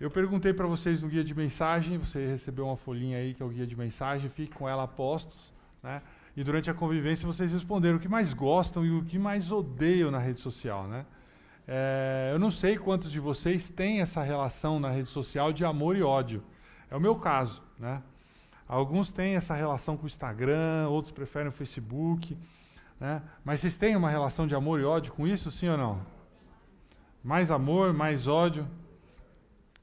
Eu perguntei para vocês no guia de mensagem, você recebeu uma folhinha aí que é o guia de mensagem, fique com ela a postos, né? E durante a convivência vocês responderam o que mais gostam e o que mais odeiam na rede social, né? É, eu não sei quantos de vocês têm essa relação na rede social de amor e ódio. É o meu caso, né? Alguns têm essa relação com o Instagram, outros preferem o Facebook, né? Mas vocês têm uma relação de amor e ódio com isso, sim ou não? Mais amor, mais ódio.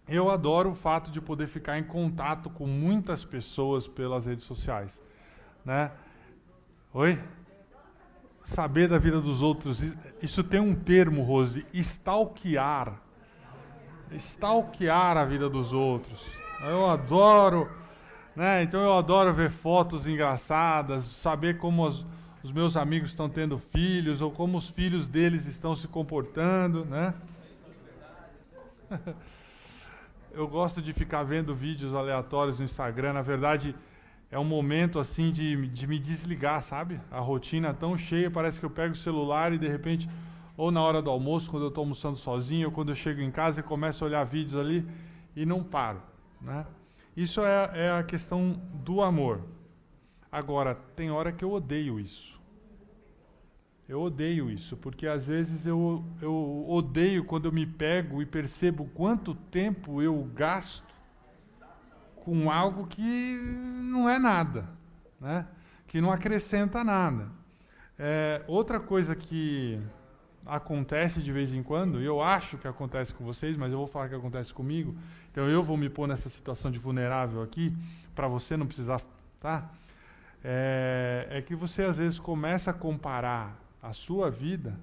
Eu adoro o fato de poder ficar em contato com muitas pessoas pelas redes sociais, né? Oi? Saber da vida dos outros. Isso tem um termo, Rose, stalkear. Stalkear a vida dos outros. Eu adoro, né? Então eu adoro ver fotos engraçadas, saber como os, os meus amigos estão tendo filhos ou como os filhos deles estão se comportando, né? eu gosto de ficar vendo vídeos aleatórios no Instagram. Na verdade, é um momento assim de, de me desligar, sabe? A rotina tão cheia, parece que eu pego o celular e de repente, ou na hora do almoço, quando eu estou almoçando sozinho, ou quando eu chego em casa e começo a olhar vídeos ali e não paro, né? Isso é, é a questão do amor. Agora, tem hora que eu odeio isso. Eu odeio isso, porque às vezes eu, eu odeio quando eu me pego e percebo quanto tempo eu gasto com algo que não é nada, né? que não acrescenta nada. É, outra coisa que acontece de vez em quando, e eu acho que acontece com vocês, mas eu vou falar que acontece comigo, então eu vou me pôr nessa situação de vulnerável aqui, para você não precisar, tá? É, é que você às vezes começa a comparar a sua vida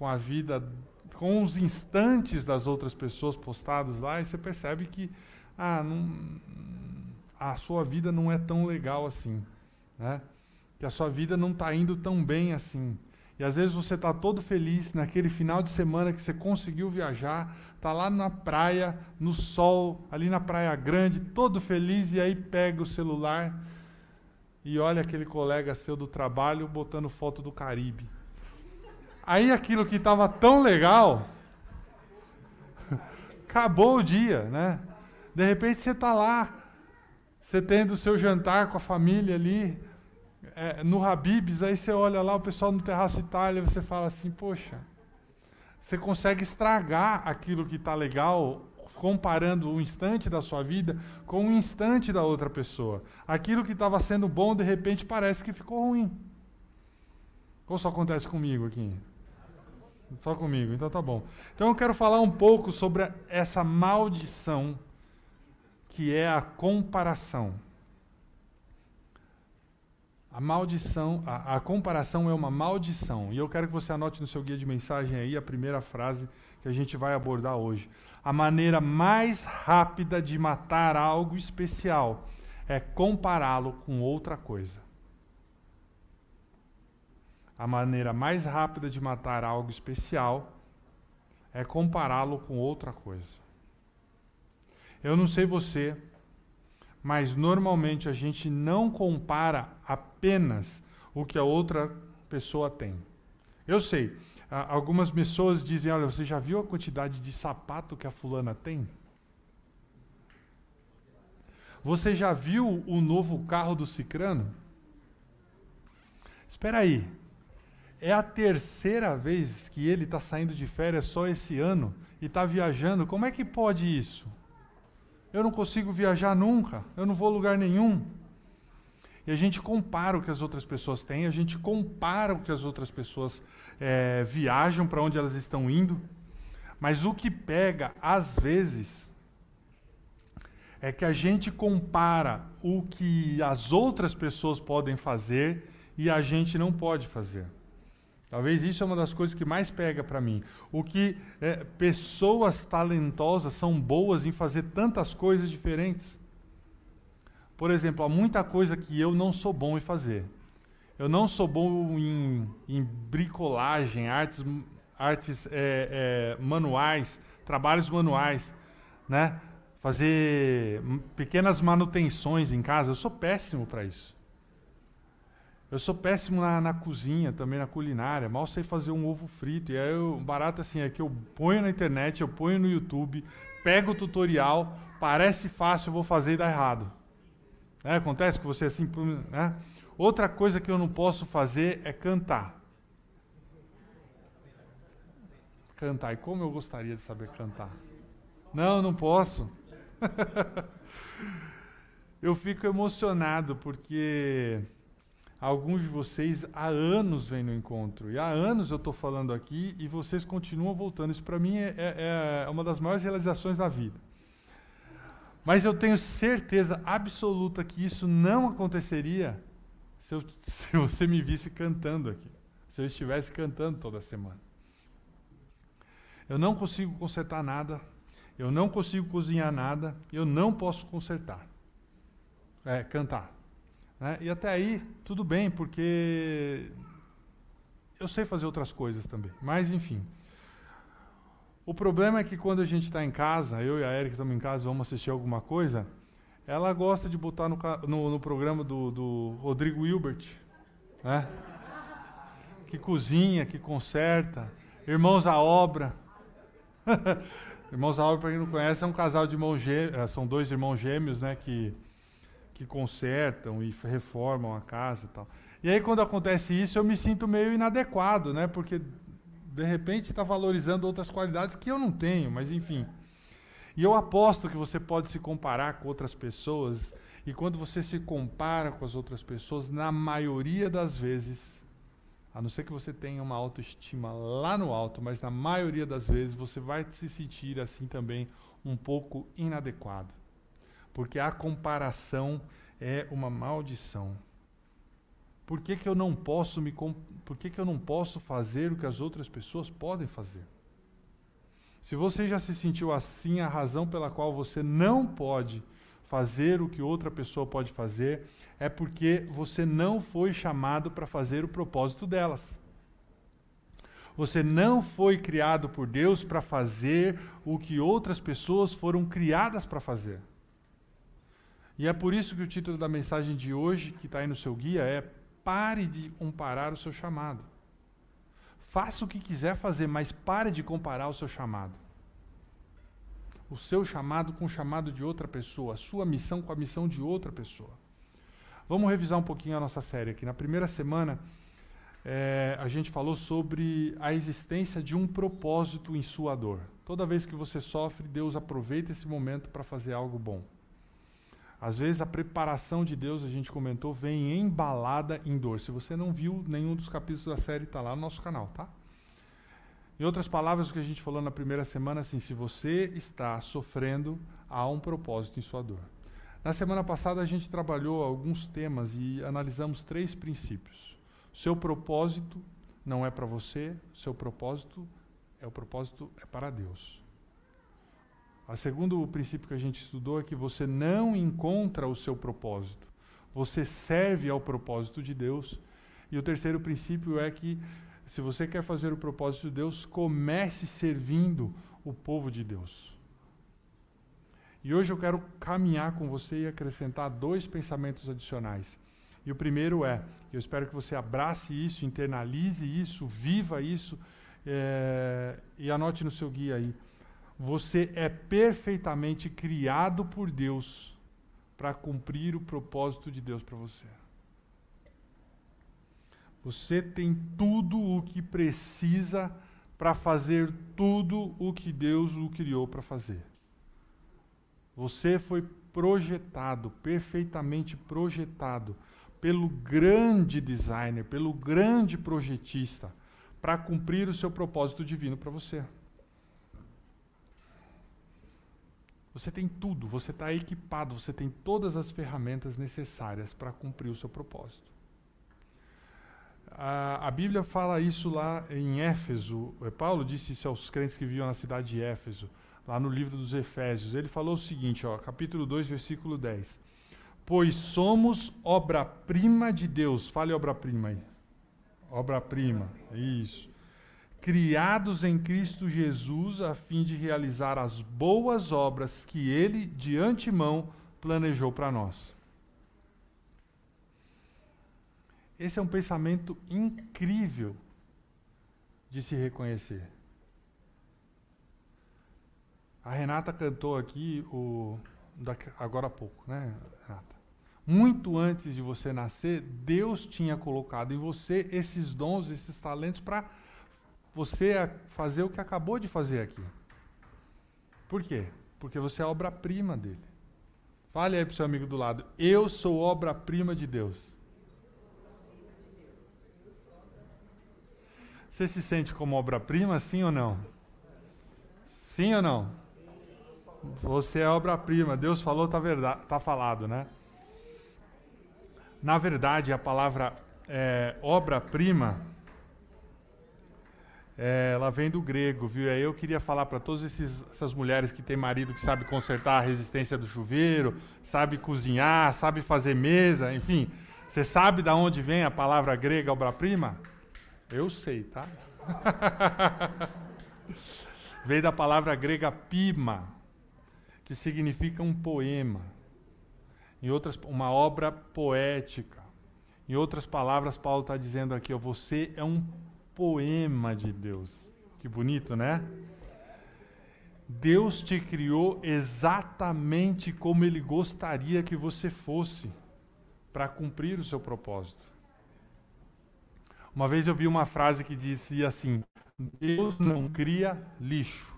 com a vida, com os instantes das outras pessoas postados lá, e você percebe que ah, não, a sua vida não é tão legal assim, né? Que a sua vida não está indo tão bem assim. E às vezes você está todo feliz naquele final de semana que você conseguiu viajar, está lá na praia, no sol, ali na praia grande, todo feliz, e aí pega o celular e olha aquele colega seu do trabalho botando foto do Caribe. Aí aquilo que estava tão legal, acabou o dia, né? De repente você está lá, você tendo o seu jantar com a família ali, é, no Habibs, aí você olha lá o pessoal no Terraço Itália, você fala assim, poxa, você consegue estragar aquilo que está legal comparando um instante da sua vida com um instante da outra pessoa. Aquilo que estava sendo bom, de repente parece que ficou ruim. Ou só acontece comigo aqui? Só comigo, então tá bom. Então eu quero falar um pouco sobre essa maldição que é a comparação. A maldição, a, a, comparação é uma maldição. E eu quero que você anote no seu guia de mensagem aí a primeira frase que a gente vai abordar hoje. A maneira mais rápida de matar algo especial é compará-lo com outra coisa. A maneira mais rápida de matar algo especial é compará-lo com outra coisa. Eu não sei você, mas normalmente a gente não compara apenas o que a outra pessoa tem. Eu sei, algumas pessoas dizem: Olha, você já viu a quantidade de sapato que a fulana tem? Você já viu o novo carro do Cicrano? Espera aí. É a terceira vez que ele está saindo de férias só esse ano e está viajando. Como é que pode isso? Eu não consigo viajar nunca, eu não vou a lugar nenhum. E a gente compara o que as outras pessoas têm, a gente compara o que as outras pessoas é, viajam, para onde elas estão indo. Mas o que pega, às vezes, é que a gente compara o que as outras pessoas podem fazer e a gente não pode fazer. Talvez isso é uma das coisas que mais pega para mim. O que é, pessoas talentosas são boas em fazer tantas coisas diferentes. Por exemplo, há muita coisa que eu não sou bom em fazer. Eu não sou bom em, em bricolagem, artes, artes é, é, manuais, trabalhos manuais, né? Fazer pequenas manutenções em casa. Eu sou péssimo para isso. Eu sou péssimo na, na, cozinha, também na culinária. Mal sei fazer um ovo frito. E aí o barato assim é que eu ponho na internet, eu ponho no YouTube, pego o tutorial, parece fácil, vou fazer e dá errado. É, acontece com você assim, né? Outra coisa que eu não posso fazer é cantar. Cantar. E como eu gostaria de saber cantar. Não, não posso. eu fico emocionado porque alguns de vocês há anos vêm no encontro. E há anos eu estou falando aqui e vocês continuam voltando. Isso para mim é, é, é uma das maiores realizações da vida. Mas eu tenho certeza absoluta que isso não aconteceria se, eu, se você me visse cantando aqui. Se eu estivesse cantando toda semana. Eu não consigo consertar nada. Eu não consigo cozinhar nada. Eu não posso consertar. É, cantar. Né? E até aí, tudo bem, porque eu sei fazer outras coisas também. Mas, enfim. O problema é que quando a gente está em casa, eu e a Erika estamos em casa, vamos assistir alguma coisa, ela gosta de botar no, no, no programa do, do, Rodrigo Hilbert, né? que cozinha, que conserta, Irmãos à Obra. irmãos à Obra, para quem não conhece, é um casal de irmãos gêmeos, é, são dois irmãos gêmeos, né, que, que consertam e reformam a casa e tal. E aí, quando acontece isso, eu me sinto meio inadequado, né, porque de repente está valorizando outras qualidades que eu não tenho, mas enfim. E eu aposto que você pode se comparar com outras pessoas, e quando você se compara com as outras pessoas, na maioria das vezes, a não ser que você tenha uma autoestima lá no alto, mas na maioria das vezes você vai se sentir assim também um pouco inadequado. Porque a comparação é uma maldição. Por que, que eu não posso me por que, que eu não posso fazer o que as outras pessoas podem fazer? Se você já se sentiu assim, a razão pela qual você não pode fazer o que outra pessoa pode fazer é porque você não foi chamado para fazer o propósito delas. Você não foi criado por Deus para fazer o que outras pessoas foram criadas para fazer. E é por isso que o título da mensagem de hoje, que está aí no seu guia, é Pare de comparar o seu chamado. Faça o que quiser fazer, mas pare de comparar o seu chamado. O seu chamado com o chamado de outra pessoa, a sua missão com a missão de outra pessoa. Vamos revisar um pouquinho a nossa série aqui. Na primeira semana, é, a gente falou sobre a existência de um propósito em sua dor. Toda vez que você sofre, Deus aproveita esse momento para fazer algo bom. Às vezes a preparação de Deus, a gente comentou, vem embalada em dor. Se você não viu nenhum dos capítulos da série, está lá no nosso canal, tá? Em outras palavras, o que a gente falou na primeira semana, assim, se você está sofrendo, há um propósito em sua dor. Na semana passada a gente trabalhou alguns temas e analisamos três princípios. Seu propósito não é para você, seu propósito é o propósito é para Deus. O segundo princípio que a gente estudou é que você não encontra o seu propósito. Você serve ao propósito de Deus. E o terceiro princípio é que se você quer fazer o propósito de Deus, comece servindo o povo de Deus. E hoje eu quero caminhar com você e acrescentar dois pensamentos adicionais. E o primeiro é: eu espero que você abrace isso, internalize isso, viva isso é, e anote no seu guia aí. Você é perfeitamente criado por Deus para cumprir o propósito de Deus para você. Você tem tudo o que precisa para fazer tudo o que Deus o criou para fazer. Você foi projetado, perfeitamente projetado, pelo grande designer, pelo grande projetista, para cumprir o seu propósito divino para você. Você tem tudo, você está equipado, você tem todas as ferramentas necessárias para cumprir o seu propósito. A, a, Bíblia fala isso lá em Éfeso. É, Paulo disse isso aos crentes que viviam na cidade de Éfeso, lá no livro dos Efésios. Ele falou o seguinte, ó, capítulo 2, versículo 10. Pois somos obra-prima de Deus. Fale obra-prima aí. Obra-prima, isso criados em Cristo Jesus a fim de realizar as boas obras que ele de antemão planejou para nós. Esse é um pensamento incrível de se reconhecer. A Renata cantou aqui o agora há pouco, né, Renata? Muito antes de você nascer, Deus tinha colocado em você esses dons, esses talentos para você fazer o que acabou de fazer aqui. Por quê? Porque você é obra-prima dele. Fale aí para o seu amigo do lado. Eu sou obra-prima de Deus. Você se sente como obra-prima, sim ou não? Sim ou não? Você é obra-prima. Deus falou, está verdade, tá falado, né? Na verdade, a palavra é, obra-prima, é, ela vem do grego, viu? Aí eu queria falar para todas essas mulheres que têm marido que sabe consertar a resistência do chuveiro, sabe cozinhar, sabe fazer mesa, enfim. Você sabe de onde vem a palavra grega obra-prima? Eu sei, tá? Veio da palavra grega pima, que significa um poema. Em outras, uma obra poética. Em outras palavras, Paulo está dizendo aqui: ó, você é um poema de Deus. Que bonito, né? Deus te criou exatamente como Ele gostaria que você fosse para cumprir o seu propósito. Uma vez eu vi uma frase que dizia assim: Deus não cria lixo.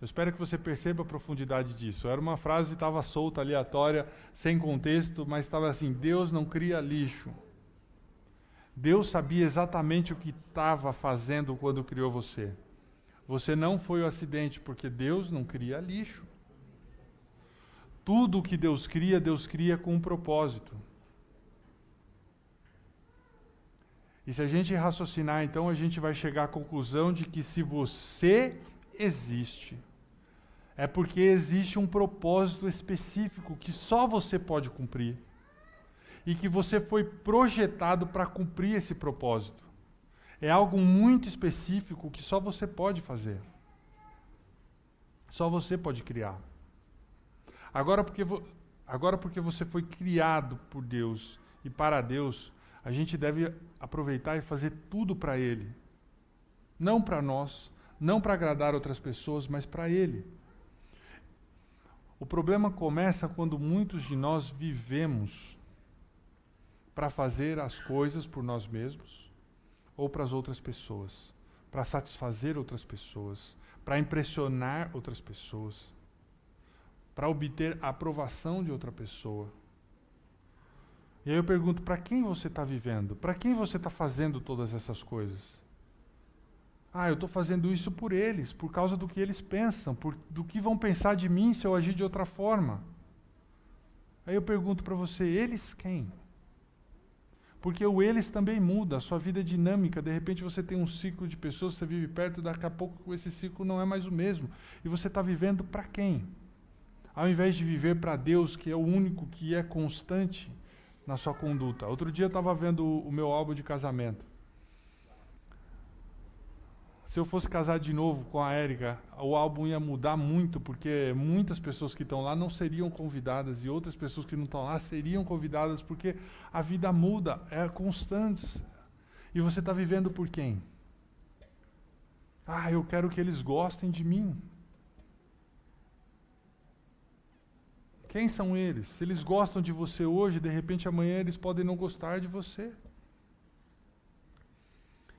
Eu espero que você perceba a profundidade disso. Era uma frase que estava solta, aleatória, sem contexto, mas estava assim: Deus não cria lixo. Deus sabia exatamente o que estava fazendo quando criou você. Você não foi o acidente, porque Deus não cria lixo. Tudo o que Deus cria, Deus cria com um propósito. E se a gente raciocinar, então, a gente vai chegar à conclusão de que se você existe, é porque existe um propósito específico que só você pode cumprir. E que você foi projetado para cumprir esse propósito. É algo muito específico que só você pode fazer. Só você pode criar. Agora porque, agora porque você foi criado por Deus e para Deus, a gente deve aproveitar e fazer tudo para Ele. Não para nós, não para agradar outras pessoas, mas para Ele. O problema começa quando muitos de nós vivemos para fazer as coisas por nós mesmos ou para as outras pessoas, para satisfazer outras pessoas, para impressionar outras pessoas, para obter a aprovação de outra pessoa. E aí eu pergunto: para quem você está vivendo? Para quem você está fazendo todas essas coisas? Ah, eu estou fazendo isso por eles, por causa do que eles pensam, por, do que vão pensar de mim se eu agir de outra forma. Aí eu pergunto para você, eles quem? Porque o eles também muda, a sua vida é dinâmica. De repente você tem um ciclo de pessoas, você vive perto, daqui a pouco esse ciclo não é mais o mesmo. E você está vivendo para quem? Ao invés de viver para Deus, que é o único que é constante na sua conduta. Outro dia eu estava vendo o, meu álbum de casamento se eu fosse casar de novo com a Érica, o álbum ia mudar muito, porque muitas pessoas que estão lá não seriam convidadas e outras pessoas que não estão lá seriam convidadas, porque a vida muda, é constante. E você está vivendo por quem? Ah, eu quero que eles gostem de mim. Quem são eles? Se eles gostam de você hoje, de repente amanhã eles podem não gostar de você.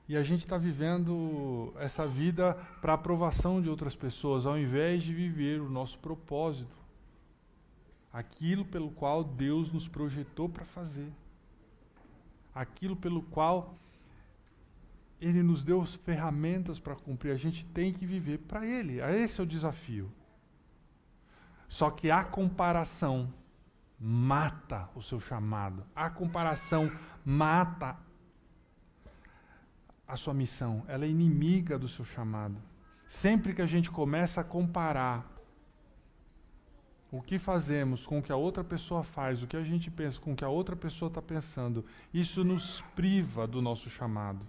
E a gente está vivendo essa vida para aprovação de outras pessoas, ao invés de viver o nosso propósito, aquilo pelo qual Deus nos projetou para fazer, aquilo pelo qual Ele nos deu as ferramentas para cumprir. A gente tem que viver para Ele. Esse é o desafio. Só que a comparação mata o seu chamado. A comparação mata a sua missão, ela é inimiga do seu chamado. Sempre que a gente começa a comparar o que fazemos com o que a outra pessoa faz, o que a gente pensa com o que a outra pessoa está pensando, isso nos priva do nosso chamado.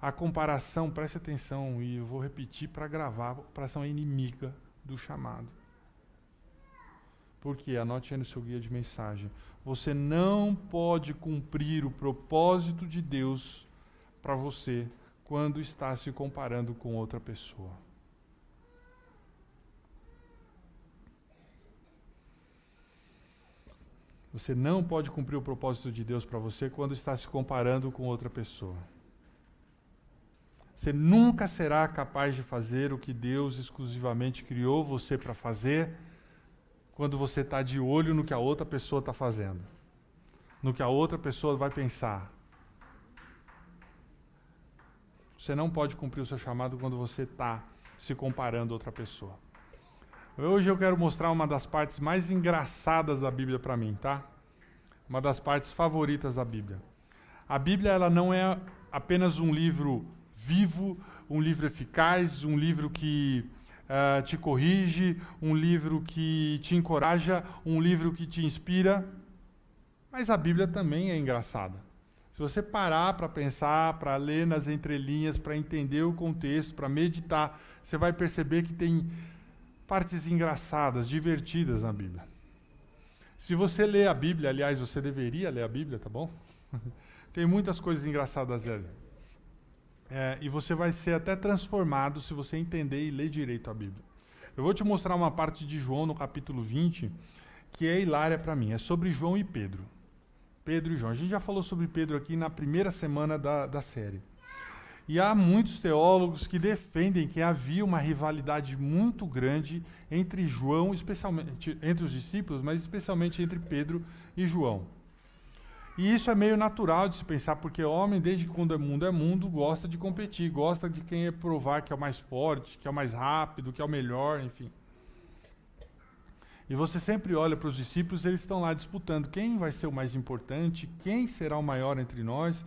A comparação, preste atenção, e eu vou repetir para gravar, a comparação é inimiga do chamado. Porque, anote aí no seu guia de mensagem, você não pode cumprir o propósito de Deus para você quando está se comparando com outra pessoa. Você não pode cumprir o propósito de Deus para você quando está se comparando com outra pessoa. Você nunca será capaz de fazer o que Deus exclusivamente criou você para fazer quando você está de olho no que a outra pessoa está fazendo, no que a outra pessoa vai pensar. Você não pode cumprir o seu chamado quando você está se comparando a outra pessoa. Hoje eu quero mostrar uma das partes mais engraçadas da Bíblia para mim, tá? Uma das partes favoritas da Bíblia. A Bíblia ela não é apenas um livro vivo, um livro eficaz, um livro que uh, te corrige, um livro que te encoraja, um livro que te inspira. Mas a Bíblia também é engraçada. Se você parar para pensar, para ler nas entrelinhas, para entender o contexto, para meditar, você vai perceber que tem partes engraçadas, divertidas na Bíblia. Se você lê a Bíblia, aliás, você deveria ler a Bíblia, tá bom? tem muitas coisas engraçadas ali. É, e você vai ser até transformado se você entender e ler direito a Bíblia. Eu vou te mostrar uma parte de João no capítulo 20 que é hilária para mim. É sobre João e Pedro. Pedro e João. A gente já falou sobre Pedro aqui na primeira semana da, da série. E há muitos teólogos que defendem que havia uma rivalidade muito grande entre João, especialmente entre os discípulos, mas especialmente entre Pedro e João. E isso é meio natural de se pensar, porque homem, desde quando é mundo é mundo, gosta de competir, gosta de quem é provar que é o mais forte, que é o mais rápido, que é o melhor, enfim. E você sempre olha para os discípulos, eles estão lá disputando quem vai ser o mais importante, quem será o maior entre nós.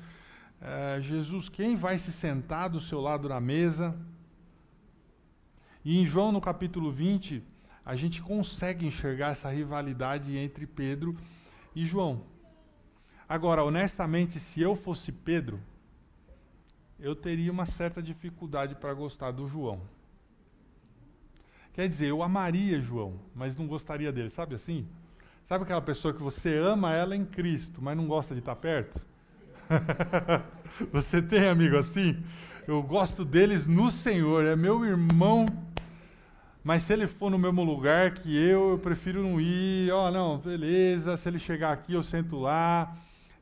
É, Jesus, quem vai se sentar do seu lado na mesa? E em João, no capítulo 20, a gente consegue enxergar essa rivalidade entre Pedro e João. Agora, honestamente, se eu fosse Pedro, eu teria uma certa dificuldade para gostar do João. Quer dizer, eu amaria João, mas não gostaria dele, sabe assim? Sabe aquela pessoa que você ama ela em Cristo, mas não gosta de estar perto? você tem amigo assim? Eu gosto deles no Senhor, é meu irmão, mas se ele for no mesmo lugar que eu, eu prefiro não ir. Ó, oh, não, beleza, se ele chegar aqui eu sento lá.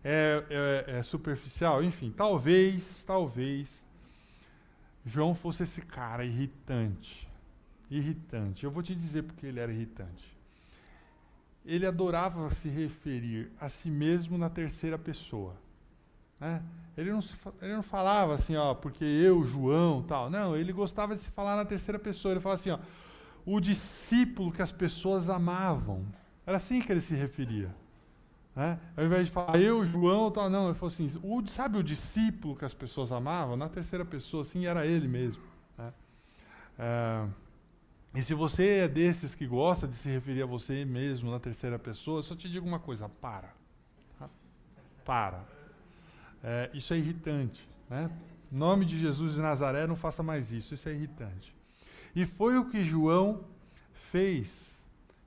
É, é, é superficial, enfim, talvez, talvez João fosse esse cara irritante irritante. Eu vou te dizer porque ele era irritante. Ele adorava se referir a si mesmo na terceira pessoa. Né? Ele, não se, ele não falava assim, ó, porque eu, João, tal. Não, ele gostava de se falar na terceira pessoa. Ele falava assim, ó, o discípulo que as pessoas amavam. Era assim que ele se referia. Né? Ao invés de falar eu, João, tal, não, ele falou assim, o, sabe o discípulo que as pessoas amavam? Na terceira pessoa, assim, era ele mesmo. Né? É, e se você é desses que gosta de se referir a você mesmo na terceira pessoa, eu só te digo uma coisa: para. Para. É, isso é irritante. Né? Nome de Jesus de Nazaré, não faça mais isso. Isso é irritante. E foi o que João fez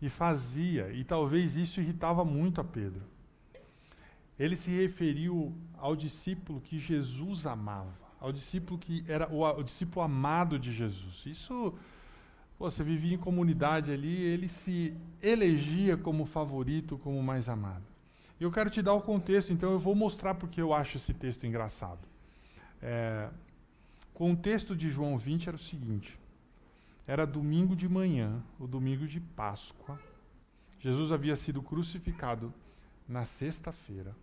e fazia, e talvez isso irritava muito a Pedro. Ele se referiu ao discípulo que Jesus amava, ao discípulo que era o, o discípulo amado de Jesus. Isso Você vivia em comunidade ali, ele se elegia como favorito, como mais amado. E eu quero te dar o contexto, então eu vou mostrar porque eu acho esse texto engraçado. É, contexto de João 20 era o seguinte: era domingo de manhã, o domingo de Páscoa. Jesus havia sido crucificado na sexta-feira.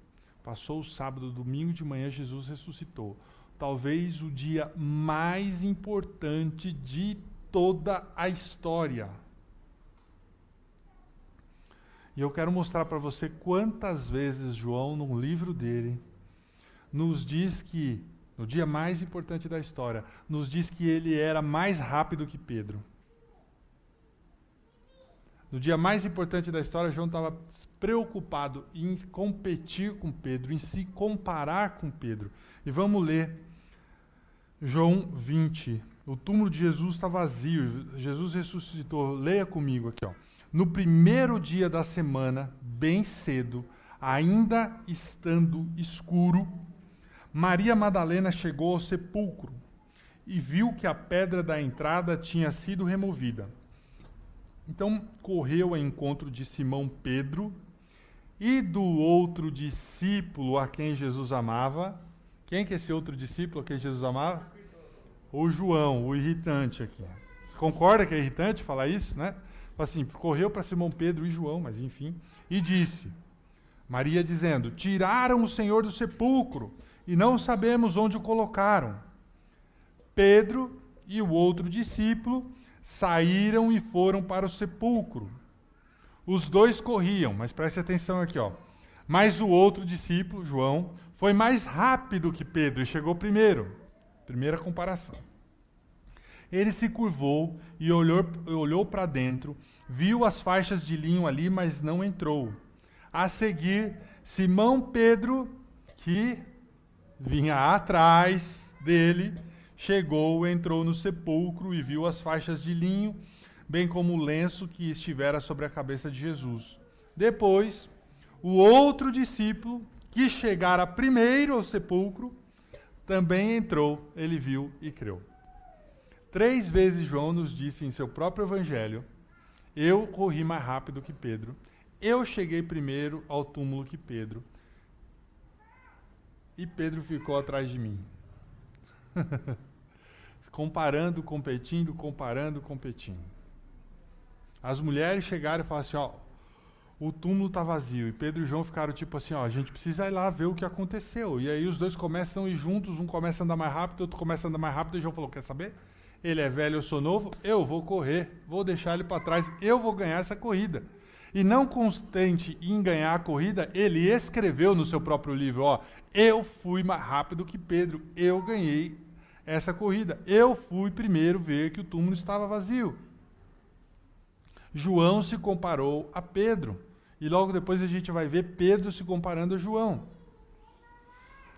Passou o sábado, domingo de manhã, Jesus ressuscitou. Talvez o dia mais importante de toda a história. E eu quero mostrar para você quantas vezes João, no livro dele, nos diz que, no dia mais importante da história, nos diz que ele era mais rápido que Pedro. No dia mais importante da história, João estava preocupado em competir com Pedro, em se comparar com Pedro. E vamos ler João 20, o túmulo de Jesus está vazio. Jesus ressuscitou. Leia comigo aqui, ó. No primeiro dia da semana, bem cedo, ainda estando escuro, Maria Madalena chegou ao sepulcro e viu que a pedra da entrada tinha sido removida. Então correu ao encontro de Simão Pedro e do outro discípulo a quem Jesus amava. Quem que é esse outro discípulo a quem Jesus amava? O João, o irritante aqui. Você concorda que é irritante falar isso, né? Assim, correu para Simão Pedro e João, mas enfim, e disse: Maria dizendo: Tiraram o Senhor do sepulcro e não sabemos onde o colocaram. Pedro e o outro discípulo saíram e foram para o sepulcro. Os dois corriam, mas preste atenção aqui, ó. Mas o outro discípulo, João, foi mais rápido que Pedro e chegou primeiro. Primeira comparação. Ele se curvou e olhou, olhou para dentro, viu as faixas de linho ali, mas não entrou. A seguir, Simão Pedro, que vinha atrás dele, chegou, entrou no sepulcro e viu as faixas de linho, bem como o lenço que estivera sobre a cabeça de Jesus. Depois, o outro discípulo, que chegara primeiro ao sepulcro, também entrou, ele viu e creu. Três vezes João nos disse em seu próprio evangelho: Eu corri mais rápido que Pedro, eu cheguei primeiro ao túmulo que Pedro, e Pedro ficou atrás de mim. comparando, competindo, comparando, competindo. As mulheres chegaram e falaram assim: ó, o túmulo está vazio. E Pedro e João ficaram tipo assim: ó, a gente precisa ir lá ver o que aconteceu. E aí os dois começam a ir juntos, um começa a andar mais rápido, outro começa a andar mais rápido. E João falou: quer saber? Ele é velho, eu sou novo, eu vou correr, vou deixar ele para trás, eu vou ganhar essa corrida. E não contente em ganhar a corrida, ele escreveu no seu próprio livro: ó, eu fui mais rápido que Pedro, eu ganhei essa corrida. Eu fui primeiro ver que o túmulo estava vazio. João se comparou a Pedro. E logo depois a gente vai ver Pedro se comparando a João.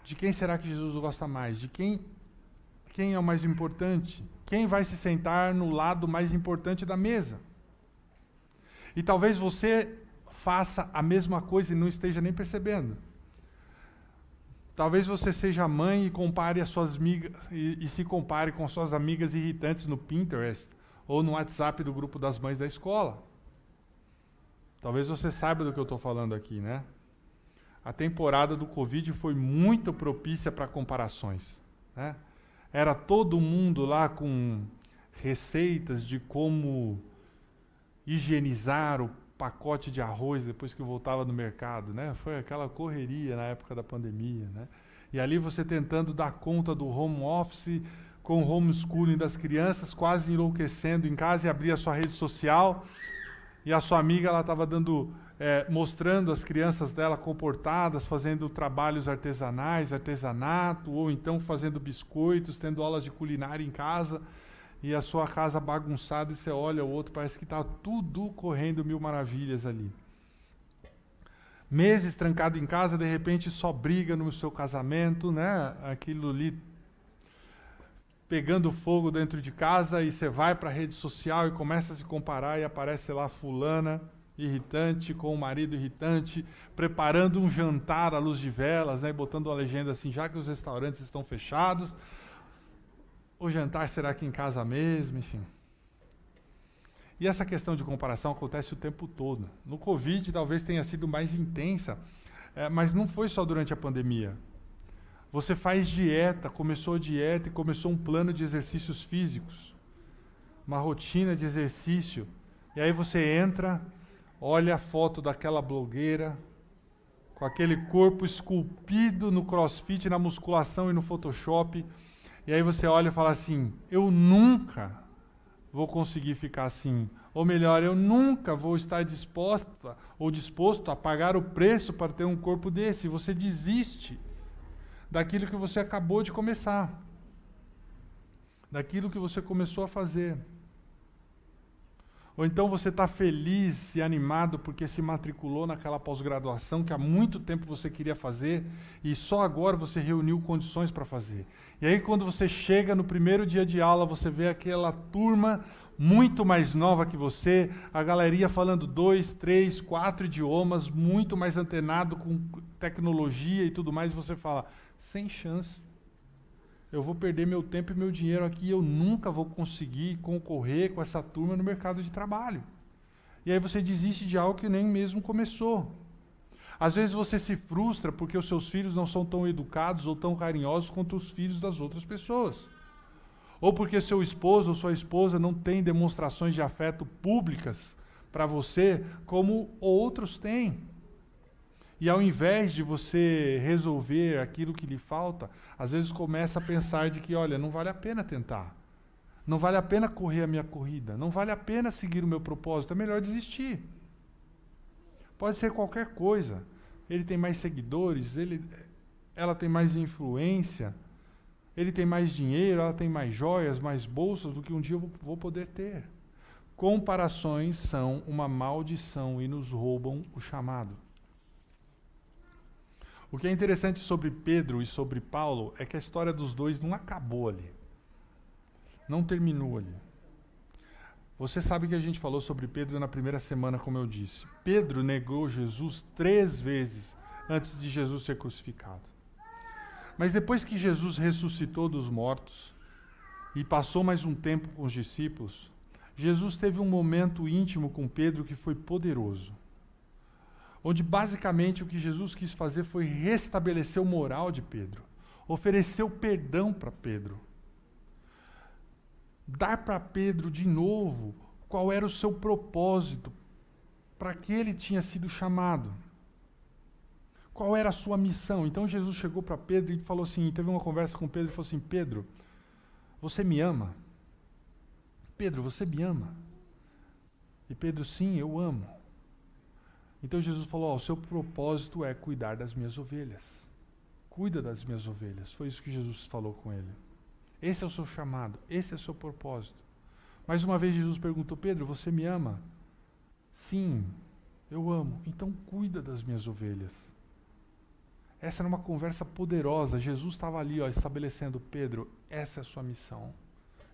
De quem será que Jesus gosta mais? De quem, quem é o mais importante? Quem vai se sentar no lado mais importante da mesa? E talvez você faça a mesma coisa e não esteja nem percebendo. Talvez você seja mãe e compare as suas amigas e, e, se compare com suas amigas irritantes no Pinterest ou no WhatsApp do grupo das mães da escola. Talvez você saiba do que eu estou falando aqui, né? A temporada do Covid foi muito propícia para comparações. Né? Era todo mundo lá com receitas de como higienizar o pacote de arroz depois que voltava no mercado, né? Foi aquela correria na época da pandemia, né? E ali você tentando dar conta do home office com o homeschooling das crianças, quase enlouquecendo em casa e abrir a sua rede social e a sua amiga ela estava dando é, mostrando as crianças dela comportadas, fazendo trabalhos artesanais, artesanato, ou então fazendo biscoitos, tendo aulas de culinária em casa e a sua casa bagunçada e você olha o outro, parece que está tudo correndo mil maravilhas ali. Meses trancado em casa, de repente só briga no seu casamento, né? Aquilo ali pegando fogo dentro de casa e você vai para a rede social e começa a se comparar e aparece lá fulana irritante com o marido irritante, preparando um jantar à luz de velas, né, botando uma legenda assim, já que os restaurantes estão fechados, o jantar será aqui em casa mesmo, enfim. E essa questão de comparação acontece o tempo todo. No Covid talvez tenha sido mais intensa, é, mas não foi só durante a pandemia. Você faz dieta, começou a dieta e começou um plano de exercícios físicos, uma rotina de exercício. E aí você entra, olha a foto daquela blogueira, com aquele corpo esculpido no crossfit, na musculação e no Photoshop e aí você olha e fala assim: eu nunca vou conseguir ficar assim. Ou melhor, eu nunca vou estar disposta ou disposto a pagar o preço para ter um corpo desse. Você desiste daquilo que você acabou de começar, daquilo que você começou a fazer. Ou então você está feliz e animado porque se matriculou naquela pós-graduação que há muito tempo você queria fazer e só agora você reuniu condições para fazer. E aí, quando você chega no primeiro dia de aula, você vê aquela turma muito mais nova que você, a galeria falando dois, três, quatro idiomas, muito mais antenado com tecnologia e tudo mais, e você fala: Sem chance. Eu vou perder meu tempo e meu dinheiro aqui eu nunca vou conseguir concorrer com essa turma no mercado de trabalho. E aí você desiste de algo que nem mesmo começou. Às vezes você se frustra porque os seus filhos não são tão educados ou tão carinhosos quanto os filhos das outras pessoas. Ou porque seu esposo ou sua esposa não tem demonstrações de afeto públicas para você como outros têm. E ao invés de você resolver aquilo que lhe falta, às vezes começa a pensar de que, olha, não vale a pena tentar. Não vale a pena correr a minha corrida, não vale a pena seguir o meu propósito, é melhor desistir. Pode ser qualquer coisa. Ele tem mais seguidores, ele, ela tem mais influência, ele tem mais dinheiro, ela tem mais joias, mais bolsas do que um dia eu vou, poder ter. Comparações são uma maldição e nos roubam o chamado. O que é interessante sobre Pedro e sobre Paulo é que a história dos dois não acabou ali. Não terminou ali. Você sabe que a gente falou sobre Pedro na primeira semana, como eu disse. Pedro negou Jesus três vezes antes de Jesus ser crucificado. Mas depois que Jesus ressuscitou dos mortos e passou mais um tempo com os discípulos, Jesus teve um momento íntimo com Pedro que foi poderoso. Onde basicamente o que Jesus quis fazer foi restabelecer o moral de Pedro, ofereceu perdão para Pedro dar para Pedro de novo qual era o seu propósito, para que ele tinha sido chamado. Qual era a sua missão? Então Jesus chegou para Pedro e falou assim: teve uma conversa com Pedro e falou assim: Pedro, você me ama? Pedro, você me ama? E Pedro, sim, eu amo. Então Jesus falou: o seu propósito é cuidar das minhas ovelhas. Cuida das minhas ovelhas. Foi isso que Jesus falou com ele. Esse é o seu chamado, esse é o seu propósito. Mais uma vez Jesus perguntou: Pedro, você me ama? Sim, eu amo. Então cuida das minhas ovelhas. Essa era uma conversa poderosa. Jesus estava ali, ó, estabelecendo: Pedro, essa é a sua missão.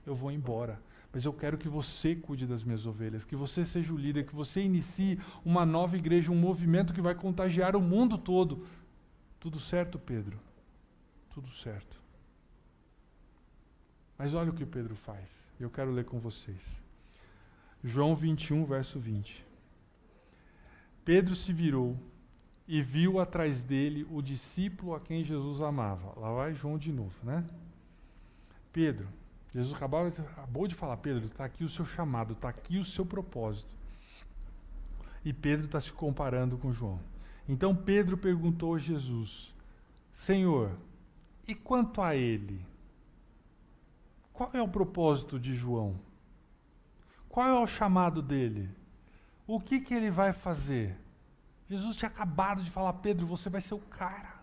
Eu vou embora, mas eu quero que você cuide das minhas ovelhas, que você seja o líder, que você inicie uma nova igreja, um movimento que vai contagiar o mundo todo. Tudo certo, Pedro? Tudo certo. Mas olha o que Pedro faz. Eu quero ler com vocês. João 21, verso 20. Pedro se virou e viu atrás dele o discípulo a quem Jesus amava. Lá vai João de novo, né? Pedro, Jesus acabou, de falar, Pedro, está aqui o seu chamado, está aqui o seu propósito. E Pedro está se comparando com João. Então Pedro perguntou a Jesus: Senhor, e quanto a ele? Qual é o propósito de João? Qual é o chamado dele? O que, que ele vai fazer? Jesus tinha acabado de falar, Pedro, você vai ser o cara.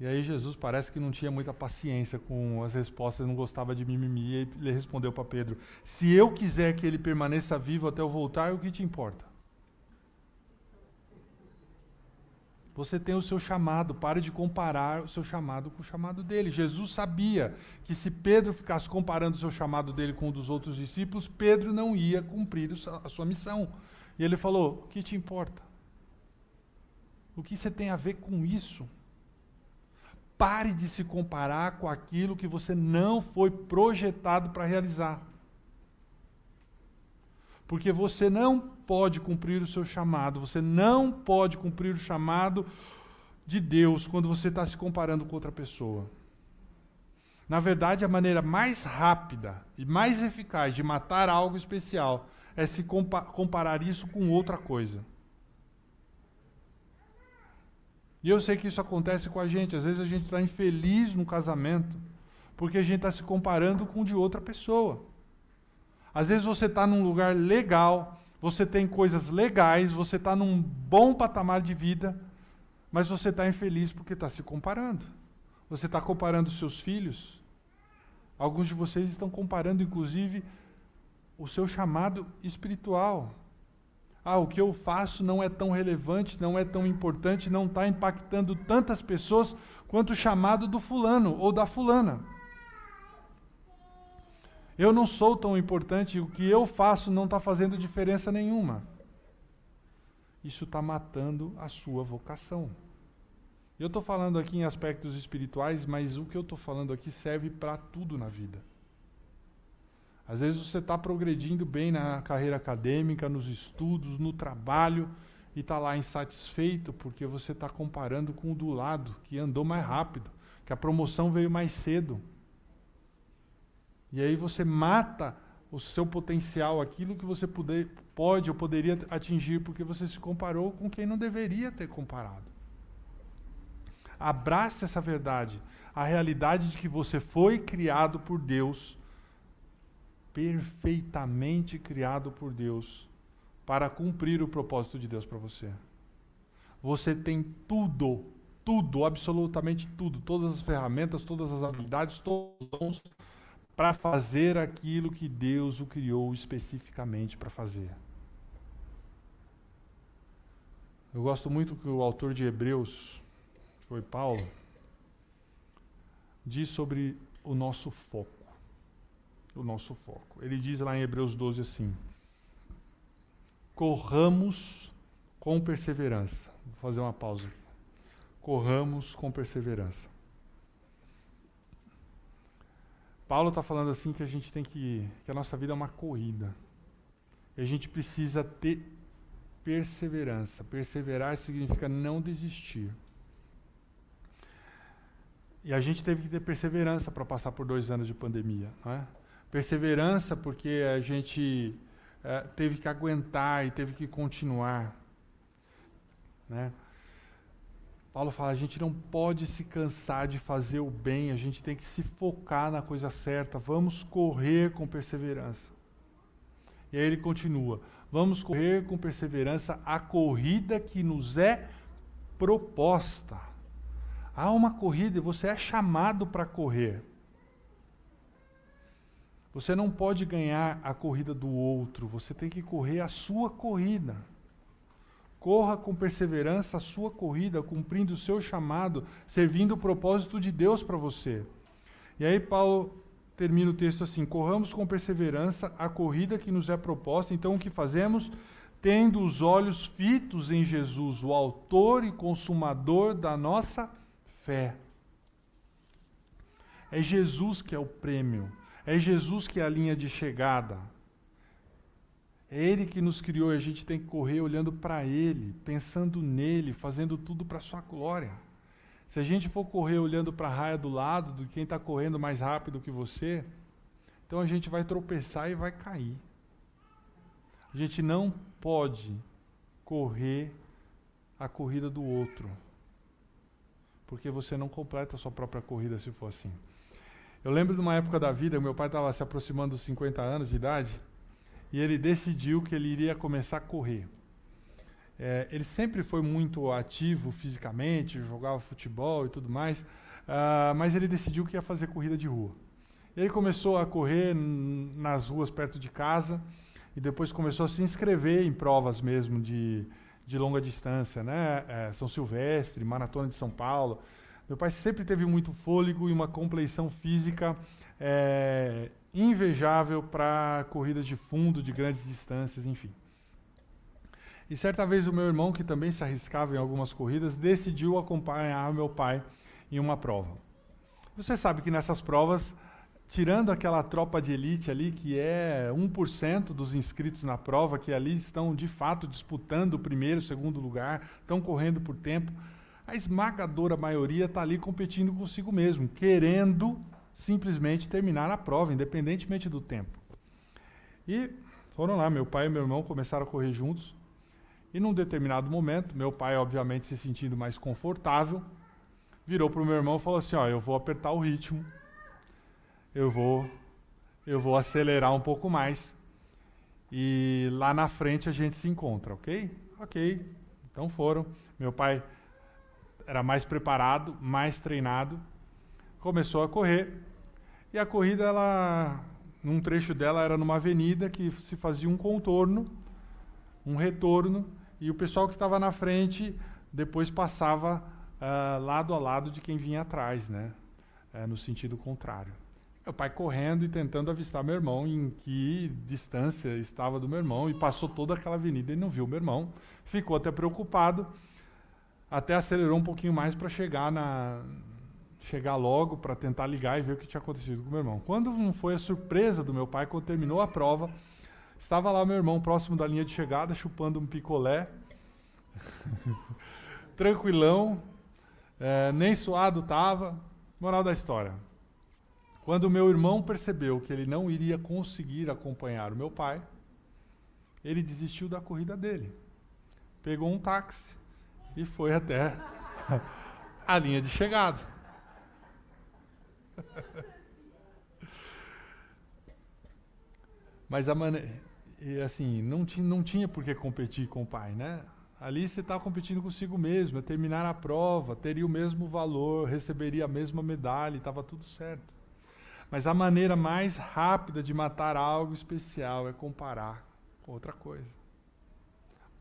E aí Jesus parece que não tinha muita paciência com as respostas, não gostava de mimimi, e ele respondeu para Pedro: Se eu quiser que ele permaneça vivo até eu voltar, o que te importa? Você tem o seu chamado, pare de comparar o seu chamado com o chamado dele. Jesus sabia que se Pedro ficasse comparando o seu chamado dele com o dos outros discípulos, Pedro não ia cumprir a sua missão. E ele falou: O que te importa? O que você tem a ver com isso? Pare de se comparar com aquilo que você não foi projetado para realizar. Porque você não pode cumprir o seu chamado, você não pode cumprir o chamado de Deus quando você está se comparando com outra pessoa. Na verdade, a maneira mais rápida e mais eficaz de matar algo especial é se compa comparar isso com outra coisa. E eu sei que isso acontece com a gente. Às vezes a gente está infeliz no casamento porque a gente está se comparando com de outra pessoa. Às vezes você está num lugar legal, você tem coisas legais, você está num bom patamar de vida, mas você está infeliz porque está se comparando. Você está comparando seus filhos. Alguns de vocês estão comparando, inclusive, o seu chamado espiritual. Ah, o que eu faço não é tão relevante, não é tão importante, não está impactando tantas pessoas quanto o chamado do fulano ou da fulana. Eu não sou tão importante, o que eu faço não está fazendo diferença nenhuma. Isso está matando a sua vocação. Eu estou falando aqui em aspectos espirituais, mas o que eu estou falando aqui serve para tudo na vida. Às vezes você está progredindo bem na carreira acadêmica, nos estudos, no trabalho, e está lá insatisfeito porque você está comparando com o do lado, que andou mais rápido, que a promoção veio mais cedo. E aí você mata o seu potencial, aquilo que você poder, pode ou poderia atingir, porque você se comparou com quem não deveria ter comparado. Abrace essa verdade, a realidade de que você foi criado por Deus, perfeitamente criado por Deus para cumprir o propósito de Deus para você. Você tem tudo, tudo, absolutamente tudo, todas as ferramentas, todas as habilidades, todos os dons para fazer aquilo que Deus o criou especificamente para fazer. Eu gosto muito que o autor de Hebreus, foi Paulo, diz sobre o nosso foco. O nosso foco. Ele diz lá em Hebreus 12 assim: corramos com perseverança. Vou fazer uma pausa aqui. Corramos com perseverança. Paulo está falando assim que a gente tem que. que a nossa vida é uma corrida. E a gente precisa ter perseverança. Perseverar significa não desistir. E a gente teve que ter perseverança para passar por dois anos de pandemia. Não é? Perseverança porque a gente é, teve que aguentar e teve que continuar. Né? Paulo fala: a gente não pode se cansar de fazer o bem, a gente tem que se focar na coisa certa, vamos correr com perseverança. E aí ele continua: vamos correr com perseverança a corrida que nos é proposta. Há uma corrida e você é chamado para correr. Você não pode ganhar a corrida do outro, você tem que correr a sua corrida. Corra com perseverança a sua corrida, cumprindo o seu chamado, servindo o propósito de Deus para você. E aí Paulo termina o texto assim: Corramos com perseverança a corrida que nos é proposta. Então o que fazemos? Tendo os olhos fitos em Jesus, o autor e consumador da nossa fé. É Jesus que é o prêmio. É Jesus que é a linha de chegada. É Ele que nos criou e a gente tem que correr olhando para Ele, pensando nele, fazendo tudo para Sua glória. Se a gente for correr olhando para a raia do lado, de quem está correndo mais rápido que você, então a gente vai tropeçar e vai cair. A gente não pode correr a corrida do outro, porque você não completa a sua própria corrida se for assim. Eu lembro de uma época da vida, meu pai estava se aproximando dos 50 anos de idade, e ele decidiu que ele iria começar a correr. É, ele sempre foi muito ativo fisicamente, jogava futebol e tudo mais, uh, mas ele decidiu que ia fazer corrida de rua. Ele começou a correr nas ruas perto de casa e depois começou a se inscrever em provas mesmo de, de longa distância, né? É, São Silvestre, Maratona de São Paulo. Meu pai sempre teve muito fôlego e uma compleição física é, invejável para corridas de fundo, de grandes distâncias, enfim. E certa vez o meu irmão, que também se arriscava em algumas corridas, decidiu acompanhar meu pai em uma prova. Você sabe que nessas provas, tirando aquela tropa de elite ali, que é 1% dos inscritos na prova, que ali estão de fato disputando o primeiro, segundo lugar, estão correndo por tempo, a esmagadora maioria está ali competindo consigo mesmo, querendo simplesmente terminar a prova, independentemente do tempo. E foram lá, meu pai e meu irmão começaram a correr juntos. E num determinado momento, meu pai, obviamente se sentindo mais confortável, virou para o meu irmão e falou assim: Ó, eu vou apertar o ritmo, eu vou, eu vou acelerar um pouco mais. E lá na frente a gente se encontra, ok? Ok. Então foram. Meu pai era mais preparado, mais treinado, começou a correr. E a corrida, ela, num trecho dela, era numa avenida que se fazia um contorno, um retorno, e o pessoal que estava na frente depois passava uh, lado a lado de quem vinha atrás, né? Uh, no sentido contrário. Meu pai correndo e tentando avistar meu irmão em que distância estava do meu irmão e passou toda aquela avenida e não viu meu irmão. Ficou até preocupado até acelerou um pouquinho mais para chegar na chegar logo para tentar ligar e ver o que tinha acontecido com meu irmão. Quando não foi a surpresa do meu pai quando terminou a prova, estava lá meu irmão próximo da linha de chegada chupando um picolé, tranquilão, é, nem suado estava. Moral da história. Quando meu irmão percebeu que ele não iria conseguir acompanhar o meu pai, ele desistiu da corrida dele. Pegou um táxi e foi até a linha de chegada. Mas a maneira. Assim, não, tinha, não tinha por que competir com o pai, né? Ali você está competindo consigo mesmo, é terminar a prova, teria o mesmo valor, receberia a mesma medalha, estava tudo certo. Mas a maneira mais rápida de matar algo especial é comparar com outra coisa.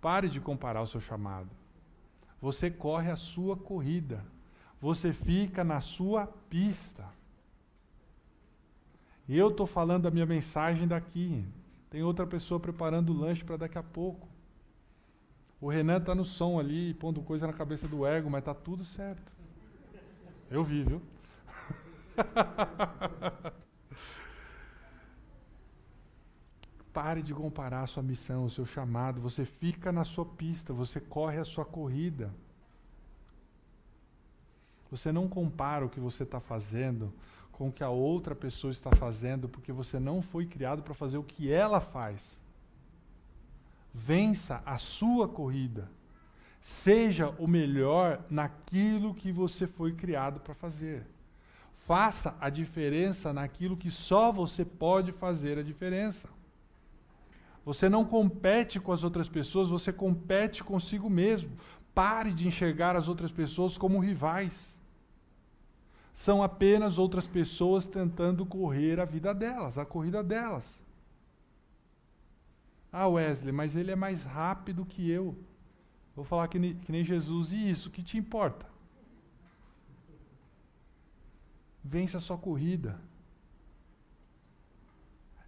Pare de comparar o seu chamado. Você corre a sua corrida. Você fica na sua pista. Eu estou falando a minha mensagem daqui. Tem outra pessoa preparando o lanche para daqui a pouco. O Renan está no som ali, pondo coisa na cabeça do ego, mas está tudo certo. Eu vi, viu? Pare de comparar a sua missão, o seu chamado. Você fica na sua pista, você corre a sua corrida. Você não compara o que você está fazendo com o que a outra pessoa está fazendo, porque você não foi criado para fazer o que ela faz. Vença a sua corrida. Seja o melhor naquilo que você foi criado para fazer. Faça a diferença naquilo que só você pode fazer a diferença. Você não compete com as outras pessoas, você compete consigo mesmo. Pare de enxergar as outras pessoas como rivais. São apenas outras pessoas tentando correr a vida delas, a corrida delas. Ah, Wesley, mas ele é mais rápido que eu. Vou falar que nem, que nem Jesus. E isso, que te importa? Vença a sua corrida.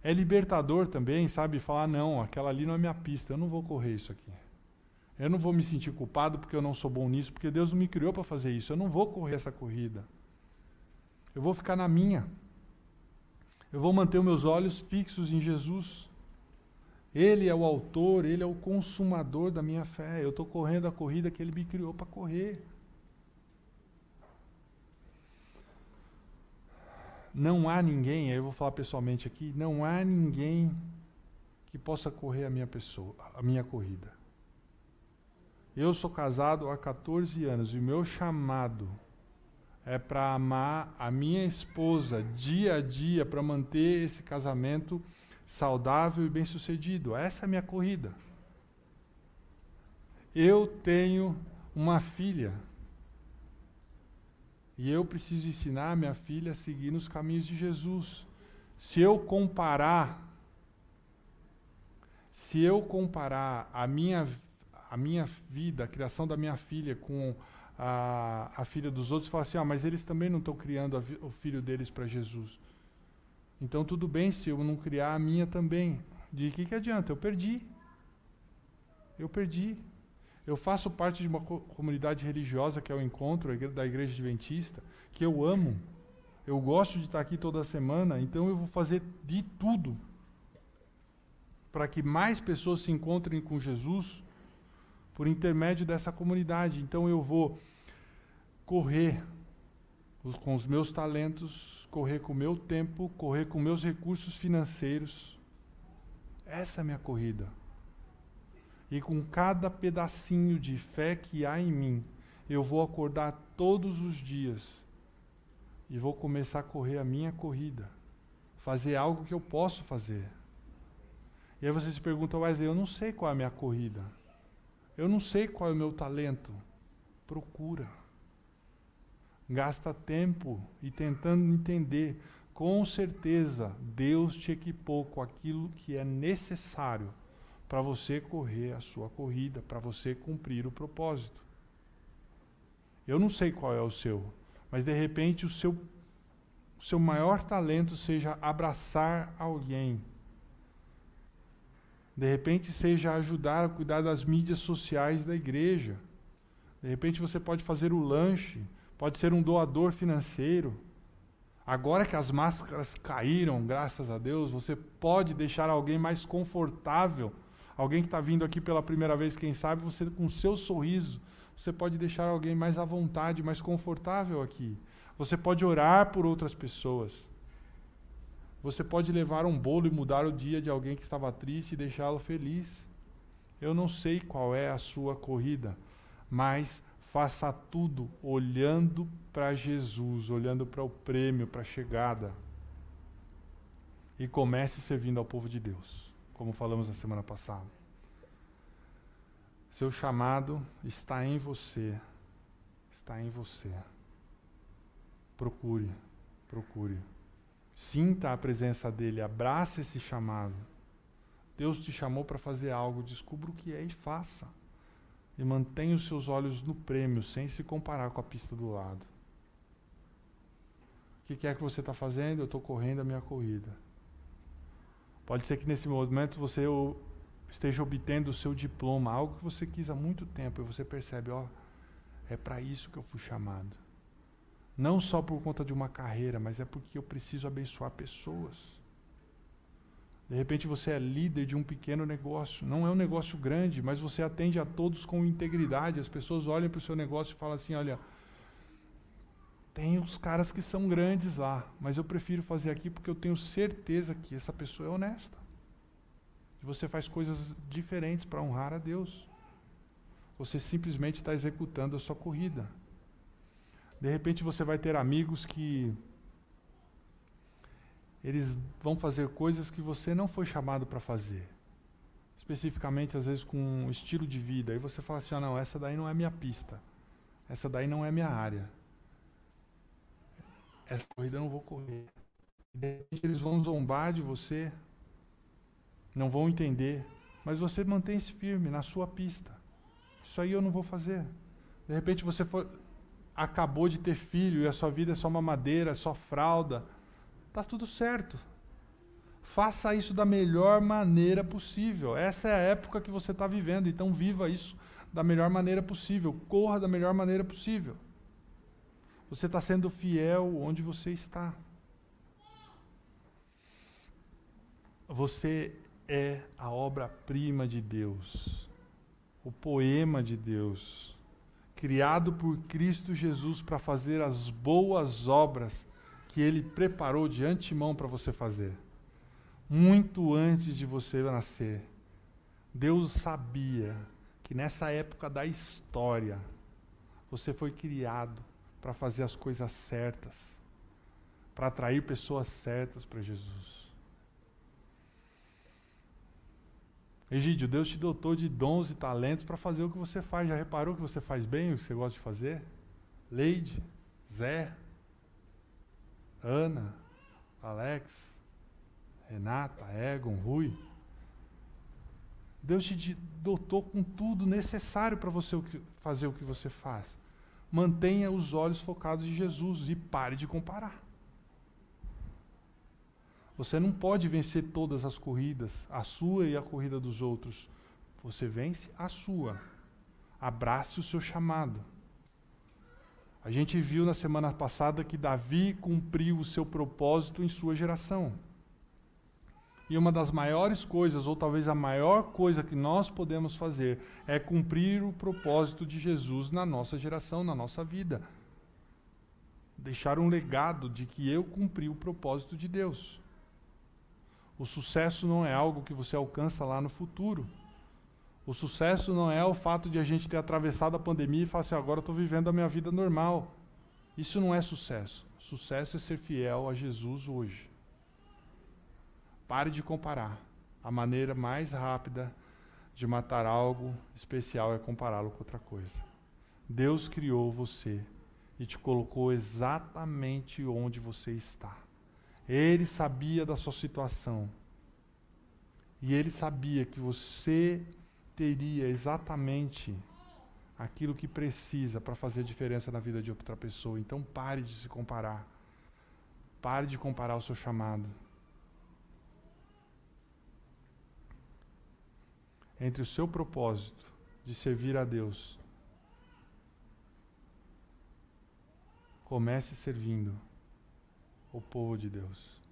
É libertador também, sabe? Falar, não, aquela ali não é minha pista, eu não vou correr isso aqui. Eu não vou me sentir culpado porque eu não sou bom nisso, porque Deus não me criou para fazer isso. Eu não vou correr essa corrida. Eu vou ficar na minha. Eu vou manter os meus olhos fixos em Jesus. Ele é o autor, ele é o consumador da minha fé. Eu estou correndo a corrida que ele me criou para correr. Não há ninguém, eu vou falar pessoalmente aqui, não há ninguém que possa correr a minha pessoa, a minha corrida. Eu sou casado há 14 anos e o meu chamado é para amar a minha esposa dia a dia para manter esse casamento saudável e bem-sucedido. Essa é a minha corrida. Eu tenho uma filha e eu preciso ensinar minha filha a seguir nos caminhos de Jesus. Se eu comparar, se eu comparar a minha, a minha vida, a criação da minha filha com a, a filha dos outros, falar assim, ah, mas eles também não estão criando o filho deles para Jesus. Então tudo bem se eu não criar a minha também. De que, que adianta? Eu perdi. Eu perdi. Eu faço parte de uma comunidade religiosa que é o encontro da Igreja Adventista, que eu amo. Eu gosto de estar aqui toda semana, então eu vou fazer de tudo para que mais pessoas se encontrem com Jesus por intermédio dessa comunidade. Então eu vou correr com os meus talentos, correr com o meu tempo, correr com meus recursos financeiros. Essa é a minha corrida. E com cada pedacinho de fé que há em mim, eu vou acordar todos os dias e vou começar a correr a minha corrida, fazer algo que eu posso fazer. E aí você se pergunta, mas eu não sei qual é a minha corrida. Eu não sei qual é o meu talento. Procura. Gasta tempo e tentando entender. Com certeza, Deus te equipou com aquilo que é necessário para você correr a sua corrida, para você cumprir o propósito. Eu não sei qual é o seu, mas de repente o seu, o seu maior talento seja abraçar alguém. De repente seja ajudar a cuidar das mídias sociais da igreja. De repente você pode fazer o lanche, pode ser um doador financeiro. Agora que as máscaras caíram, graças a Deus, você pode deixar alguém mais confortável. Alguém que está vindo aqui pela primeira vez, quem sabe, você com seu sorriso, você pode deixar alguém mais à vontade, mais confortável aqui. Você pode orar por outras pessoas. Você pode levar um bolo e mudar o dia de alguém que estava triste e deixá-lo feliz. Eu não sei qual é a sua corrida, mas faça tudo olhando para Jesus, olhando para o prêmio, para a chegada. E comece servindo ao povo de Deus, como falamos na semana passada. Seu chamado está em você. Está em você. Procure, procure. Sinta a presença dele, abrace esse chamado. Deus te chamou para fazer algo, descubra o que é e faça e mantenha os seus olhos no prêmio, sem se comparar com a pista do lado. O que é que você está fazendo? Eu estou correndo a minha corrida. Pode ser que nesse momento você esteja obtendo o seu diploma, algo que você quis há muito tempo, e você percebe, ó, é para isso que eu fui chamado. Não só por conta de uma carreira, mas é porque eu preciso abençoar pessoas. De repente você é líder de um pequeno negócio. Não é um negócio grande, mas você atende a todos com integridade. As pessoas olham para o seu negócio e falam assim: olha, tem os caras que são grandes lá, mas eu prefiro fazer aqui porque eu tenho certeza que essa pessoa é honesta. E você faz coisas diferentes para honrar a Deus. Você simplesmente está executando a sua corrida. De repente você vai ter amigos que eles vão fazer coisas que você não foi chamado para fazer. Especificamente, às vezes, com um estilo de vida. Aí você fala assim: ah, não, essa daí não é minha pista. Essa daí não é minha área. Essa corrida eu não vou correr. De repente, eles vão zombar de você. Não vão entender. Mas você mantém-se firme na sua pista. Isso aí eu não vou fazer. De repente, você acabou de ter filho e a sua vida é só mamadeira, é só fralda Está tudo certo. Faça isso da melhor maneira possível. Essa é a época que você está vivendo, então viva isso da melhor maneira possível. Corra da melhor maneira possível. Você está sendo fiel onde você está. Você é a obra-prima de Deus, o poema de Deus, criado por Cristo Jesus para fazer as boas obras que ele preparou de antemão para você fazer. Muito antes de você nascer. Deus sabia que nessa época da história você foi criado para fazer as coisas certas, para atrair pessoas certas para Jesus. Egídio, Deus te dotou de dons e talentos para fazer o que você faz. Já reparou que você faz bem o que você gosta de fazer? Leide, Zé, Ana, Alex, Renata, Egon, Rui. Deus te dotou com tudo necessário para você fazer o que você faz. Mantenha os olhos focados em Jesus e pare de comparar. Você não pode vencer todas as corridas, a sua e a corrida dos outros. Você vence a sua. Abrace o seu chamado. A gente viu na semana passada que Davi cumpriu o seu propósito em sua geração. E uma das maiores coisas, ou talvez a maior coisa que nós podemos fazer, é cumprir o propósito de Jesus na nossa geração, na nossa vida. Deixar um legado de que eu cumpri o propósito de Deus. O sucesso não é algo que você alcança lá no futuro. O sucesso não é o fato de a gente ter atravessado a pandemia e falar assim, agora estou vivendo a minha vida normal. Isso não é sucesso. Sucesso é ser fiel a Jesus hoje. Pare de comparar. A maneira mais rápida de matar algo especial é compará-lo com outra coisa. Deus criou você e te colocou exatamente onde você está. Ele sabia da sua situação. E ele sabia que você teria exatamente aquilo que precisa para fazer diferença na vida de outra pessoa. Então pare de se comparar. Pare de comparar o seu chamado. Entre o seu propósito de servir a Deus Comece servindo o povo de Deus.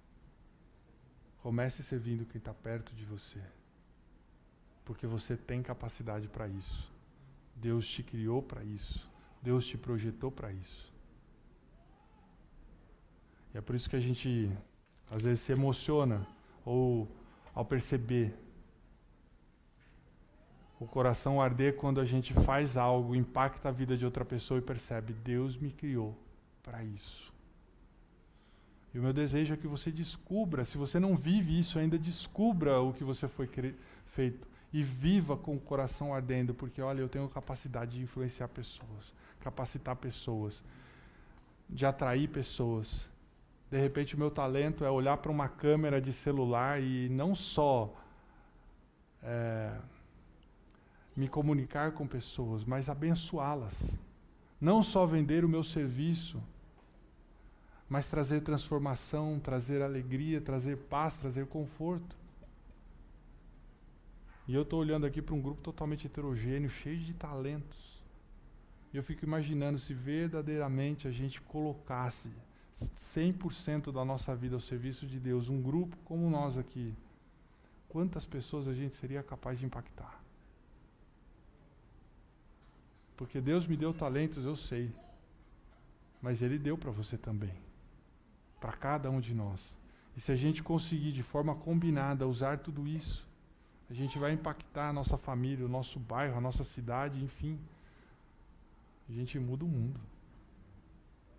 Comece servindo quem está perto de você. Porque você tem capacidade para isso. Deus te criou para isso. Deus te projetou para isso. E é por isso que a gente às vezes se emociona ou ao perceber o coração arder quando a gente faz algo, impacta a vida de outra pessoa e percebe, Deus me criou para isso. E o meu desejo é que você descubra, se você não vive isso ainda, descubra o que você foi feito e viva com o coração ardendo, porque olha, eu tenho capacidade de influenciar pessoas, capacitar pessoas, de atrair pessoas. De repente, o meu talento é olhar para uma câmera de celular e não só é, me comunicar com pessoas, mas abençoá-las. Não só vender o meu serviço, mas trazer transformação, trazer alegria, trazer paz, trazer conforto. E eu estou olhando aqui para um grupo totalmente heterogêneo, cheio de talentos. E eu fico imaginando se verdadeiramente a gente colocasse 100% da nossa vida ao serviço de Deus, um grupo como nós aqui, quantas pessoas a gente seria capaz de impactar? Porque Deus me deu talentos, eu sei. Mas Ele deu para você também. Para cada um de nós. E se a gente conseguir de forma combinada usar tudo isso, a gente vai impactar a nossa família, o nosso bairro, a nossa cidade, enfim. A gente muda o mundo.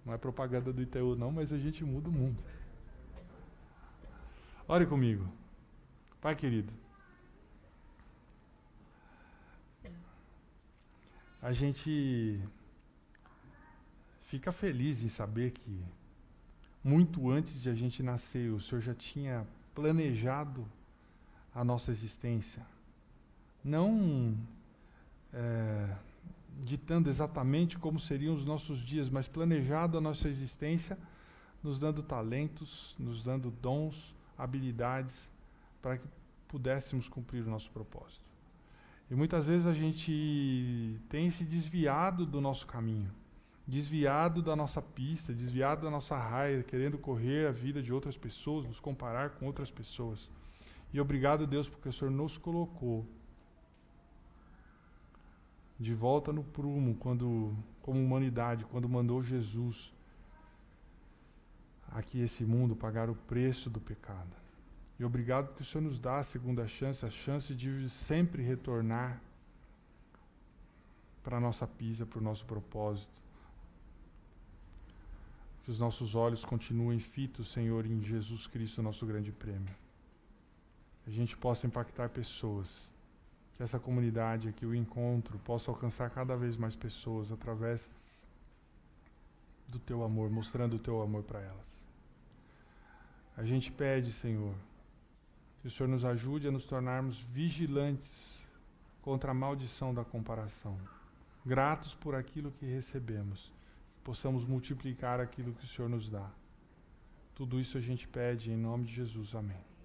Não é propaganda do Itaú, não, mas a gente muda o mundo. Ore comigo. Pai querido. A gente fica feliz em saber que, muito antes de a gente nascer, o Senhor já tinha planejado a nossa existência. Não é, ditando exatamente como seriam os nossos dias, mas planejado a nossa existência, nos dando talentos, nos dando dons, habilidades, para que pudéssemos cumprir o nosso propósito. E muitas vezes a gente tem se desviado do nosso caminho, desviado da nossa pista, desviado da nossa raia, querendo correr a vida de outras pessoas, nos comparar com outras pessoas. E obrigado, Deus, porque o Senhor nos colocou de volta no prumo, quando, como humanidade, quando mandou Jesus aqui esse mundo pagar o preço do pecado. E obrigado porque o Senhor nos dá a segunda chance, a chance de sempre retornar para a nossa pisa, para o nosso propósito. Que os nossos olhos continuem fitos, Senhor, em Jesus Cristo, nosso grande prêmio. Que a gente possa impactar pessoas que essa comunidade aqui, o encontro, possa alcançar cada vez mais pessoas através do teu amor, mostrando o teu amor para elas. A gente pede, Senhor, que o Senhor nos ajude a nos tornarmos vigilantes contra a maldição da comparação, gratos por aquilo que recebemos, que possamos multiplicar aquilo que o Senhor nos dá. Tudo isso a gente pede em nome de Jesus. Amém.